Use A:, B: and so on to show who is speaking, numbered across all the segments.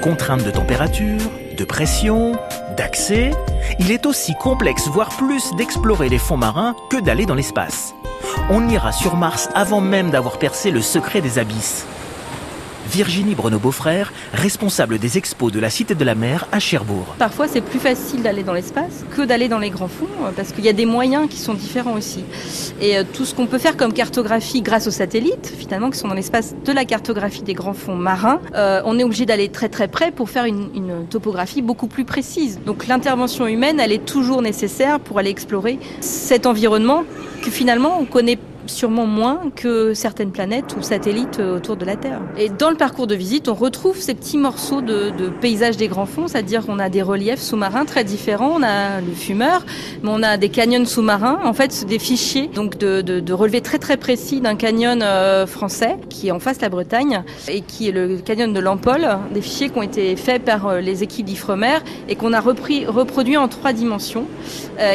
A: Contrainte de température, de pression, d'accès, il est aussi complexe, voire plus, d'explorer les fonds marins que d'aller dans l'espace. On ira sur Mars avant même d'avoir percé le secret des abysses. Virginie Bruno-Beaufrère, responsable des expos de la Cité de la Mer à Cherbourg.
B: Parfois, c'est plus facile d'aller dans l'espace que d'aller dans les grands fonds, euh, parce qu'il y a des moyens qui sont différents aussi. Et euh, tout ce qu'on peut faire comme cartographie grâce aux satellites, finalement, qui sont dans l'espace de la cartographie des grands fonds marins, euh, on est obligé d'aller très très près pour faire une, une topographie beaucoup plus précise. Donc l'intervention humaine, elle est toujours nécessaire pour aller explorer cet environnement que finalement on connaît sûrement moins que certaines planètes ou satellites euh, autour de la Terre. Et dans le parcours de visite, on retrouve ces petits morceaux de, de paysage des grands fonds, c'est-à-dire qu'on a des reliefs sous-marins très différents, on a le fumeur, mais on a des canyons sous-marins, en fait des fichiers donc de, relevés très très précis d'un canyon euh, français qui est en face de la Bretagne et qui est le canyon de Lampol, des fichiers qui ont été faits par euh, les équipes d'Ifremer et qu'on a repris, reproduit en trois dimensions,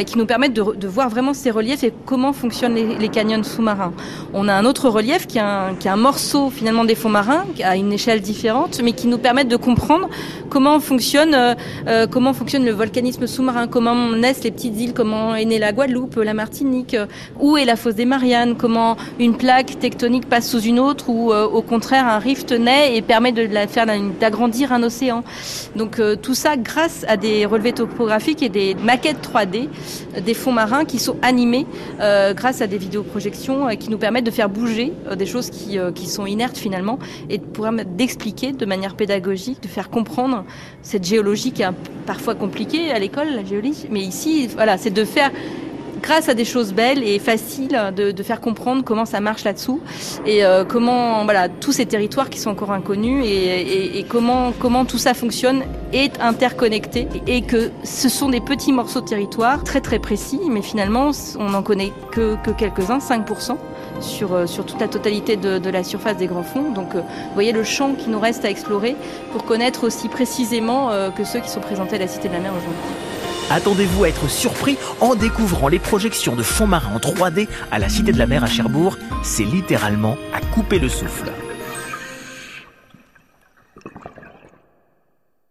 B: qui nous permettent de, voir vraiment ces reliefs et comment fonctionnent les canyons sous-marins. On a un autre relief qui est un, qui est un morceau finalement des fonds marins, à une échelle différente, mais qui nous permettent de comprendre comment fonctionne, euh, comment fonctionne le volcanisme sous-marin, comment naissent les petites îles, comment est née la Guadeloupe, la Martinique, euh, où est la fosse des Mariannes, comment une plaque tectonique passe sous une autre, ou euh, au contraire un rift naît et permet de la faire d'agrandir un océan. Donc euh, tout ça grâce à des relevés topographiques et des maquettes 3D euh, des fonds marins qui sont animés euh, grâce à des vidéoprojections qui nous permettent de faire bouger des choses qui, qui sont inertes finalement et de pouvoir d'expliquer de manière pédagogique, de faire comprendre cette géologie qui est parfois compliquée à l'école, la géologie. Mais ici, voilà, c'est de faire grâce à des choses belles et faciles de, faire comprendre comment ça marche là-dessous et euh, comment voilà tous ces territoires qui sont encore inconnus et, comment comment tout ça fonctionne est interconnecté et que ce sont des petits morceaux de territoire très très précis mais finalement on n'en connaît que, que quelques-uns 5% sur, euh, sur toute la totalité de, de la surface des grands fonds donc euh, vous voyez le champ qui nous reste à explorer pour connaître aussi précisément euh, que ceux qui sont présentés à la Cité de la Mer aujourd'hui.
A: Attendez-vous à être surpris en découvrant les projections de fonds marins en 3D à la Cité de la Mer à Cherbourg. C'est littéralement à couper le souffle.